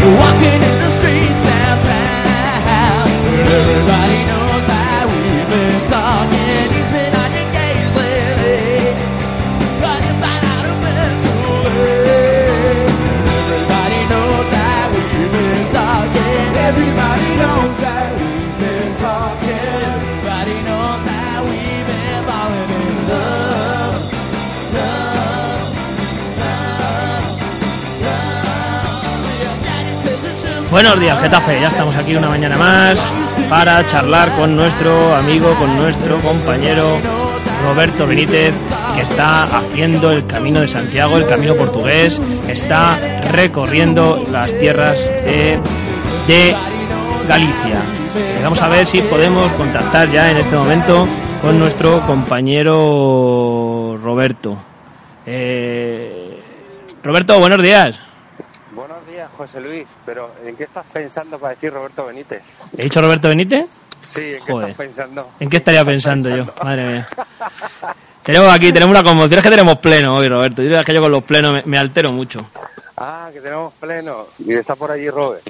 You're walking Buenos días, Getafe. Ya estamos aquí una mañana más para charlar con nuestro amigo, con nuestro compañero Roberto Benítez, que está haciendo el camino de Santiago, el camino portugués, está recorriendo las tierras de, Galicia. Eh, Vamos a ver si podemos contactar ya en este momento con nuestro compañero Roberto. Eh, Roberto, buenos días. José Luis, pero ¿en qué estás pensando para decir Roberto Benítez? ¿He dicho Roberto Benítez? Sí, ¿en qué Joder. estás pensando? ¿En qué estaría pensando yo? Madre mía. Tenemos aquí, tenemos una conmoción. Es que tenemos pleno hoy, Roberto. Yo es que yo con los plenos me, me altero mucho. Ah, que tenemos pleno. Y está por allí Robert.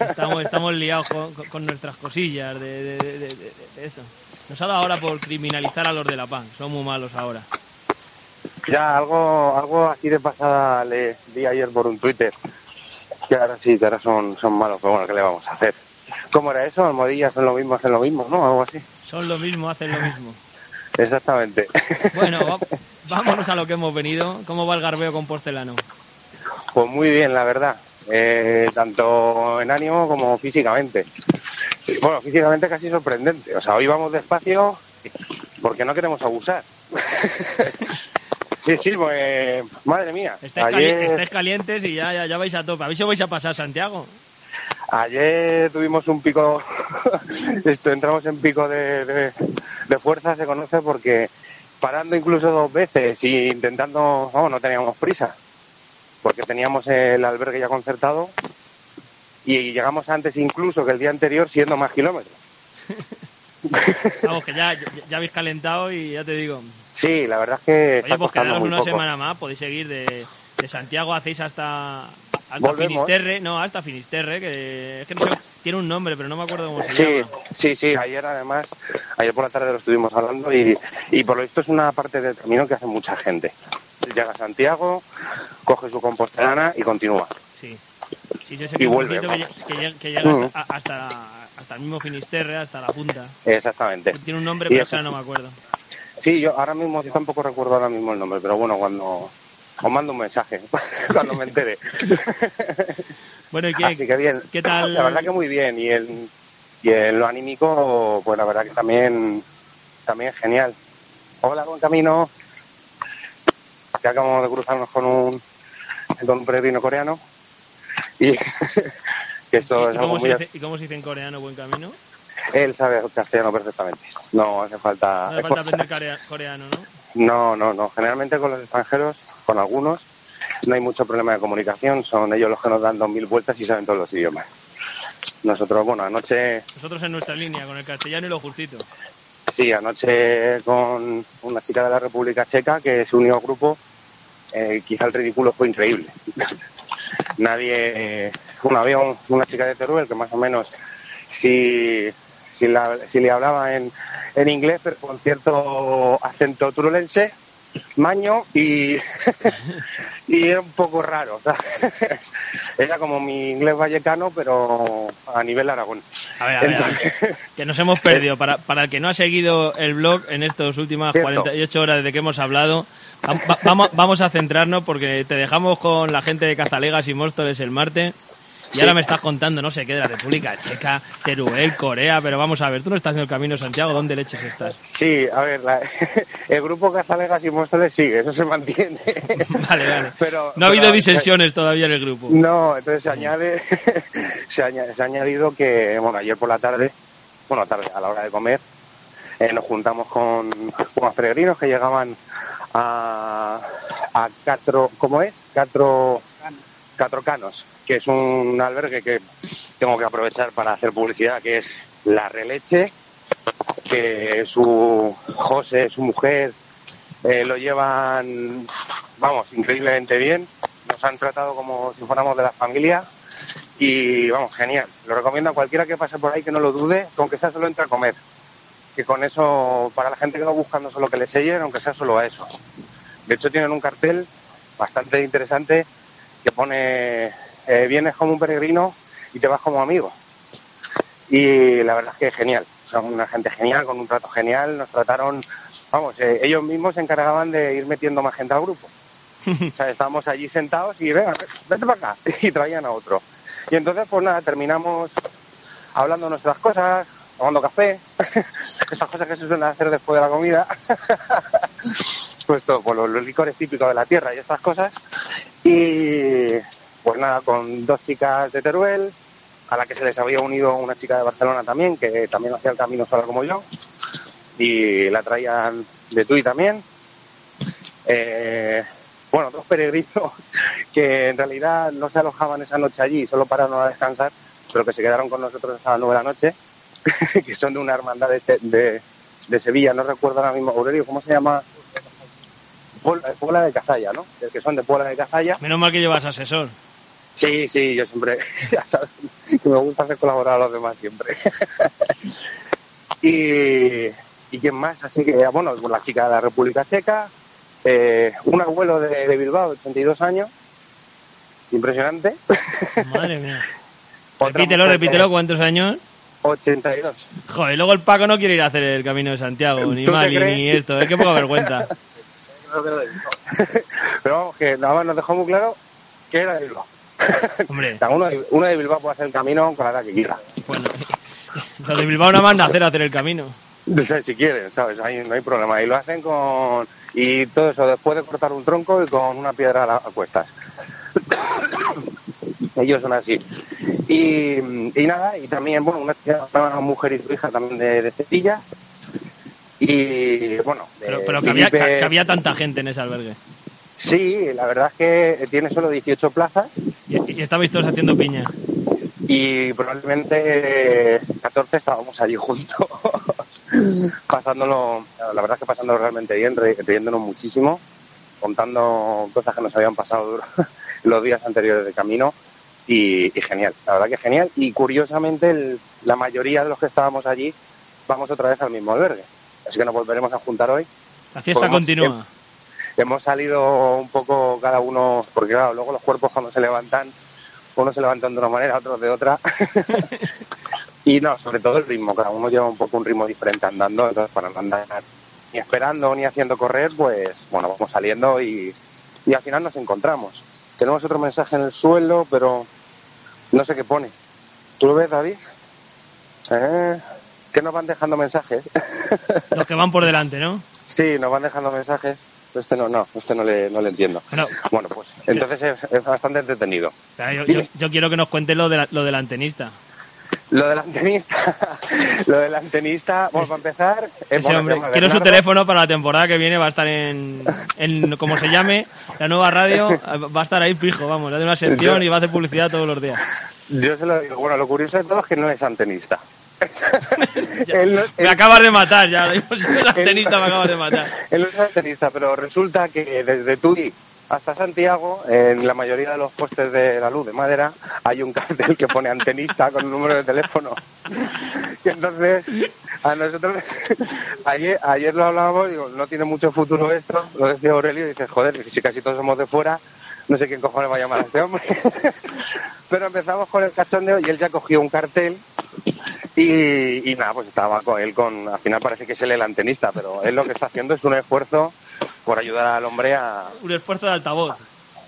Estamos, estamos liados con, nuestras cosillas de, de- de- de- de- de eso. Nos ha dado ahora por criminalizar a los de la PAN. Son muy malos ahora. ya, algo algo así de pasada le di ayer por un Twitter. Que ahora sí, que ahora son, son malos, pero bueno, ¿qué le vamos a hacer? ¿Cómo era eso? Almohadillas son lo mismo, hacen lo mismo, ¿no? Algo así. Son lo mismo, hacen lo mismo. Exactamente. Bueno, vámonos a lo que hemos venido. ¿Cómo va el garbeo con Postelano? Pues muy bien, la verdad. Eh, tanto en ánimo como físicamente. Bueno, físicamente casi sorprendente. O sea, hoy vamos despacio porque no queremos abusar. sí, sí, pues madre mía. Estáis, cali- Ayer, estáis calientes y ya, ya, ya vais a tope. A ver si vais a pasar, Santiago. ayer tuvimos un pico, esto, entramos en pico de, de- de fuerza, se conoce, porque parando incluso dos veces y intentando, vamos, no teníamos prisa, porque teníamos el albergue ya concertado y llegamos antes incluso que el día anterior siendo más kilómetros. Vamos, que ya, ya, ya habéis calentado y ya te digo. Sí, la verdad es que está Oye, pues quedaros una poco. semana más, podéis seguir de, de Santiago, hacéis hasta, hasta Volvemos. Finisterre, no, hasta Finisterre, que es que no sé, tiene un nombre, pero no me acuerdo cómo se Sí, llama. sí, sí, ayer además, ayer por la tarde lo estuvimos hablando y, y por lo visto es una parte del camino que hace mucha gente. Llega a Santiago, coge su compostelana y continúa. Sí. Sí, sí, ese Y vuelve, que, que llega, que llega Mm. hasta, hasta, hasta el mismo Finisterre, hasta la punta. Exactamente. Tiene un nombre, pero que ahora no me acuerdo. Sí, yo ahora mismo yo tampoco recuerdo ahora mismo el nombre, pero bueno, cuando os mando un mensaje, cuando me entere. Bueno, ¿y qué, Así que bien. qué tal? La verdad que muy bien y el y en lo anímico, pues la verdad que también también genial. Hola, buen camino. Que acabamos de cruzarnos con un con un peregrino coreano y que esto ¿Y, es algo cómo muy dice, ¿Y cómo se dice en coreano buen camino? Él sabe castellano perfectamente. No hace falta No hace falta aprender corea- coreano, ¿no? No, no, no. Generalmente con los extranjeros, con algunos, no hay mucho problema de comunicación. Son ellos los que nos dan dos mil vueltas y saben todos los idiomas. Nosotros, bueno, anoche, Nosotros en nuestra línea, con el castellano y lo justito. sí, anoche con una chica de la República Checa que se unió al grupo, eh, quizá el ridículo fue increíble. Nadie, eh, bueno, había un- una chica de Teruel que más o menos sí, sí, la- sí le hablaba en, en inglés, pero con cierto acento turulense, maño y, y era un poco raro. era como mi inglés vallecano, pero a nivel Aragón. A ver, a ver, a ver. Entonces, Que nos hemos perdido. Para, para el que no ha seguido el blog en estas últimas Cierto. 48 horas desde que hemos hablado, va- va- vamos, vamos a centrarnos porque te dejamos con la gente de Cazalegas y Móstoles el martes. Y Sí. ahora me estás contando, no sé qué, de la República Checa, Teruel, Corea, pero vamos a ver, tú no estás en el camino Santiago, ¿dónde leches estás? sí, a ver, la- el grupo Cazalegas y Móstoles sigue, eso se mantiene. Vale, vale. Pero- no ha habido pero- disensiones todavía en el grupo. No, entonces se añade, se, ha añadido que, bueno, ayer por la tarde, bueno, tarde, a la hora de comer, eh, nos juntamos con unos peregrinos que llegaban a, a Catro, ¿cómo es? Catro, Catrocanos, que es un albergue que tengo que aprovechar para hacer publicidad, que es La Releche, que su José, su mujer, eh, lo llevan, vamos, increíblemente bien. Nos han tratado como si fuéramos de la familia Y vamos, genial. Lo recomiendo a cualquiera que pase por ahí que no lo dude, con que sea solo entre a comer. Que con eso, para la gente que va buscando solo que le sellen, aunque sea solo a eso. De hecho, tienen un cartel bastante interesante que pone eh, vienes como un peregrino y te vas como amigo. Y la verdad es que es genial. Son una gente genial, con un trato genial. Nos trataron, vamos, eh, ellos mismos se encargaban de ir metiendo más gente al grupo. O sea, estábamos allí sentados y venga, vete para acá. Y traían a otro. Y entonces, pues nada, terminamos hablando nuestras cosas, tomando café, esas cosas que se suelen hacer después de la comida. pues todo, pues los, los licores típicos de la tierra y estas cosas. Y pues nada, con dos chicas de Teruel, a la que se les había unido una chica de Barcelona también, que también hacía el camino sola como yo, y la traían de Tui también. Eh, bueno, dos peregrinos que en realidad no se alojaban esa noche allí, solo pararon a descansar, pero que se quedaron con nosotros hasta las nueve noche, que son de una hermandad de, de, de Sevilla, no recuerdo ahora mismo, Aurelio, ¿cómo se llama? Puebla, Puebla de Cazalla, ¿no? Que son de Puebla de Cazalla. Menos mal que llevas asesor. Sí, sí, yo siempre, ya sabes, que me gusta hacer colaborar a los demás siempre. y, ¿y quién más? Así que, bueno, la chica de la República Checa, eh, un abuelo de, de Bilbao, 82 años, impresionante. Madre mía. Repítelo, repítelo, ¿cuántos años? 82. Joder, luego el Paco no quiere ir a hacer el camino de Santiago, ni ¿Tú te Mali, ni esto. Es que poca vergüenza. Pero vamos, que nada más nos dejó muy claro que era de Bilbao. Hombre, uno, de, uno de Bilbao puede hacer el camino con la edad que quiera. bueno. Los de Bilbao nada más nacer a hacer el camino. Si quieren, ¿sabes? Ahí no hay problema. Y lo hacen con... Y todo eso, después de cortar un tronco y con una piedra a, cuestas. Ellos son así. Y, y nada, y también, bueno, una, mujer y su hija también de, de Cepilla. Y bueno, Pero, pero que, había, Felipe- que había tanta gente en ese albergue. Sí, la verdad es que tiene solo 18 plazas Y, estabais todos haciendo piña. y probablemente eh, 14 estábamos allí juntos, pasándolo, la verdad es que pasándolo realmente bien, riéndonos muchísimo, contando cosas que nos habían pasado los días anteriores de camino y, y genial, la verdad que genial. Y curiosamente el- la mayoría de los que estábamos allí vamos otra vez al mismo albergue, así que nos volveremos a juntar hoy. La fiesta Podemos- continúa. Hemos salido un poco cada uno, porque claro, luego los cuerpos cuando se levantan, unos se levantan de una manera, otros de otra. y no, sobre todo el ritmo, cada uno lleva un poco un ritmo diferente andando, entonces para no andar ni esperando ni haciendo correr, pues bueno, vamos saliendo y, y al final nos encontramos. Tenemos otro mensaje en el suelo, pero no sé qué pone. ¿Tú lo ves, David? ¿Eh? Que nos van dejando mensajes. Los que van por delante, ¿no? Sí, nos van dejando mensajes. Este no, no, este no le, no le entiendo. Bueno, Bueno, pues entonces es, es bastante entretenido. yo, yo- yo quiero que nos cuentes lo, de la- lo del antenista. Lo del antenista, lo del antenista, bueno, para empezar, eh, bueno, hombre, quiero su teléfono para la temporada que viene, va a estar en, en como se llame, la nueva radio, va a estar ahí fijo, vamos, hace una sección y va a hacer publicidad todos los días. Yo se lo digo, bueno, lo curioso de todo es que no es antenista. Él no- Me él- acabas de matar, ya, si eres antenista me acabas de matar. Él no es antenista, pero resulta que desde Tui hasta Santiago, en la mayoría de los postes de la luz de madera, hay un cartel que pone antenista con un número de teléfono. Y entonces, a nosotros, ayer, ayer lo hablábamos, digo, no tiene mucho futuro esto, lo decía Aurelio, y dice, joder, si casi todos somos de fuera, no sé quién cojones va a llamar a este hombre. Pero empezamos con el cachondeo y él ya cogió un cartel y, y nada, pues estaba con él con, al final parece que es él el antenista, pero él lo que está haciendo es un esfuerzo por ayudar al hombre a, Un esfuerzo de altavoz.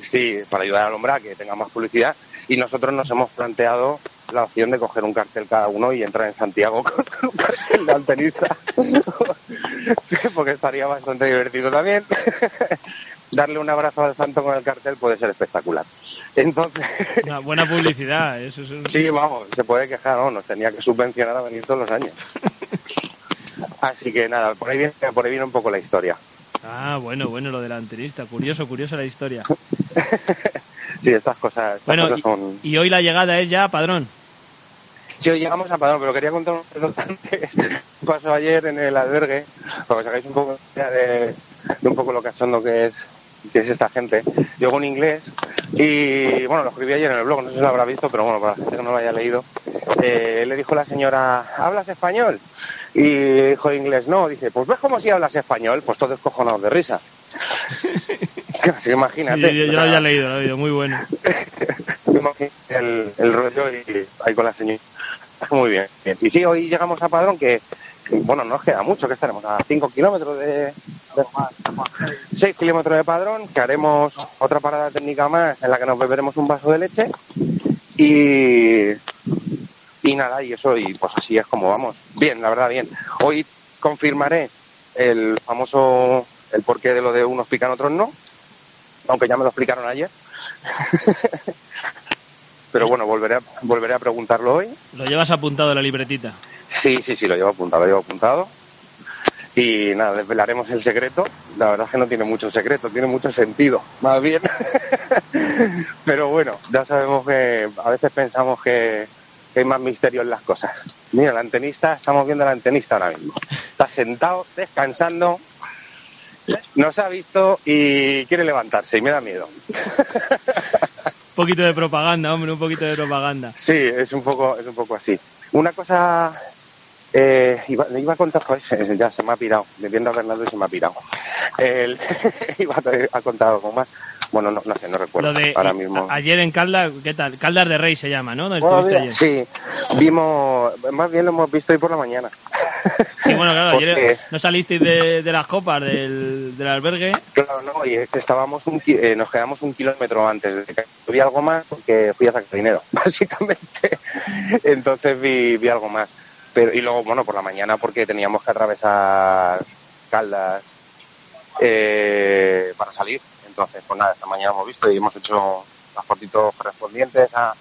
sí, para ayudar al hombre a que tenga más publicidad y nosotros nos hemos planteado la opción de coger un cartel cada uno y entrar en Santiago con un cartel de antenista, porque estaría bastante divertido también. Darle un abrazo al santo con el cartel puede ser espectacular. Entonces, Una buena publicidad, eso es un... Sí, vamos, se puede quejar, no, nos tenía que subvencionar a venir todos los años. Así que nada, por ahí viene, por ahí viene un poco la historia. Ah, bueno, bueno, lo del antenista, curioso, curioso la historia. Sí, estas cosas, estas Bueno, cosas y, son... y hoy la llegada es ya padrón. Sí, hoy llegamos a Padrón, pero quería contar un. Pasó ayer en el albergue, para que os hagáis un poco de, de un poco lo cachondo que es, que es esta gente. Llegó un inglés Y bueno, lo escribí ayer en el blog, no sé si lo habrá visto, pero bueno, para la gente que no lo haya leído, eh, le dijo la señora, ¿hablas español? Y dijo inglés, no, dice, pues ves como si hablas español, pues todos cojonados de risa. Así imagínate. Yo, yo- yo lo había leído, lo había leído, muy bueno. el, el rollo y ahí con la señora. Muy bien, bien. Y sí, hoy llegamos a Padrón, que, bueno, no nos queda mucho, que estaremos a 5 kilómetros de, de 6 kilómetros de Padrón, que haremos otra parada técnica más en la que nos beberemos un vaso de leche y, y nada, y eso, y pues así es como vamos. Bien, la verdad, bien. Hoy confirmaré el famoso, el porqué de lo de unos pican, otros no, aunque ya me lo explicaron ayer. Pero bueno, volveré a, volveré a preguntarlo hoy. Lo llevas apuntado la libretita. Sí, sí, sí, lo llevo apuntado, lo llevo apuntado. Y nada, desvelaremos el secreto. La verdad es que no tiene mucho secreto, tiene mucho sentido, más bien. Pero bueno, ya sabemos que a veces pensamos que, que hay más misterio en las cosas. Mira, el antenista, estamos viendo al antenista ahora mismo. Está sentado, descansando, nos ha visto y quiere levantarse y me da miedo. Un poquito de propaganda, hombre, un poquito de propaganda. Sí, es un poco, es un poco así. Una cosa, eh, iba, le iba a contar, se- ya se me ha pirado, me viendo a Bernardo y se me ha pirado. El, iba a, a contar algo más. Bueno, no, no sé, no recuerdo Lo de ahora y- mismo. ayer en Caldas, ¿qué tal? Caldas de Rey se llama, ¿no? ¿Dónde Bueno, estuviste mira, ayer? sí, vimos, más bien lo hemos visto hoy por la mañana. Sí, bueno, claro, ayer no salisteis de, de las copas del, del albergue. Claro, no, y es que estábamos un, eh, nos quedamos un kilómetro antes de que vi algo más porque fui a sacar dinero, básicamente. Entonces vi, vi algo más. Pero, y luego, bueno, por la mañana porque teníamos que atravesar Caldas eh, para salir. Entonces, pues nada, esta mañana hemos visto y hemos hecho las fotitos correspondientes a,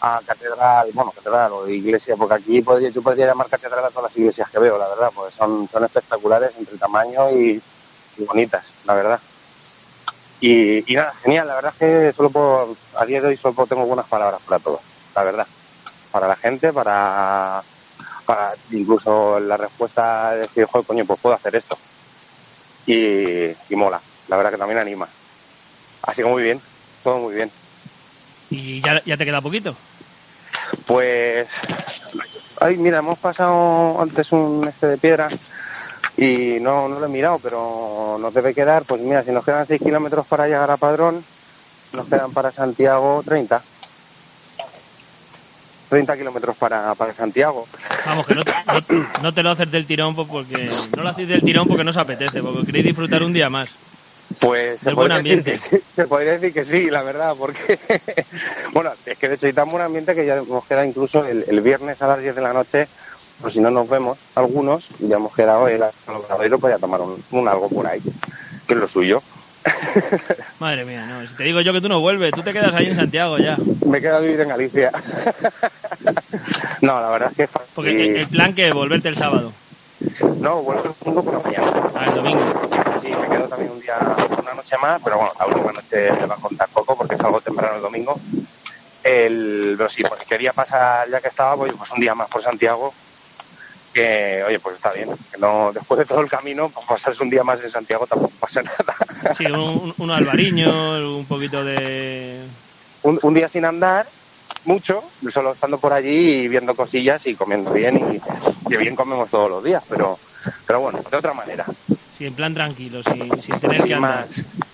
a catedral, bueno, catedral o iglesia, porque aquí podría, yo podría llamar catedral a todas las iglesias que veo, la verdad, porque son, son espectaculares entre tamaño y, y bonitas, la verdad. Y, y nada, genial, la verdad es que solo puedo, a día de hoy solo tengo buenas palabras para todos, la verdad. Para la gente, para, para incluso la respuesta de decir, joder, coño, pues puedo hacer esto. Y, y mola, la verdad que también anima. Así que muy bien, todo muy bien. Y ya, ya te queda poquito. Pues, ay, mira, hemos pasado antes un este de piedra y no, no lo he mirado, pero nos debe quedar, pues mira, si nos quedan 6 kilómetros para llegar a Padrón, nos quedan para Santiago 30. 30 kilómetros para, para Santiago. Vamos, que no, te- no- no te lo haces del tirón pues, porque no lo hacéis del tirón porque no os apetece, porque queréis disfrutar un día más. Pues se podría, decir que sí, se podría decir que sí, la verdad, porque, bueno, es que de hecho hay tan buen ambiente que ya nos queda incluso el, el viernes a las 10 de la noche, pues si no nos vemos algunos, ya hemos quedado el lo podía tomar un, un algo por ahí, que es lo suyo. Madre mía, no. Si te digo yo que tú no vuelves, tú te quedas ahí en Santiago ya. Me queda vivir en Galicia. no, la verdad es que... fa- Porque y- el, el plan que es volverte el sábado, No, vuelvo el domingo por la mañana. al domingo. Sí, me quedo también un día, una noche más, pero bueno, la última noche me va a contar poco porque salgo temprano el domingo. El, pero sí, pues quería pasar, ya que estaba, pues, pues un día más por Santiago, que, oye, pues está bien. Que no, después de todo el camino, pues pasarse un día más en Santiago tampoco pasa nada. Sí, un, un albariño, un poquito de... un, un día sin andar, mucho, solo estando por allí y viendo cosillas y comiendo bien, y que bien comemos todos los días, pero, pero bueno, de otra manera. Sí, en plan tranquilo, sin, sin tener que andar. más,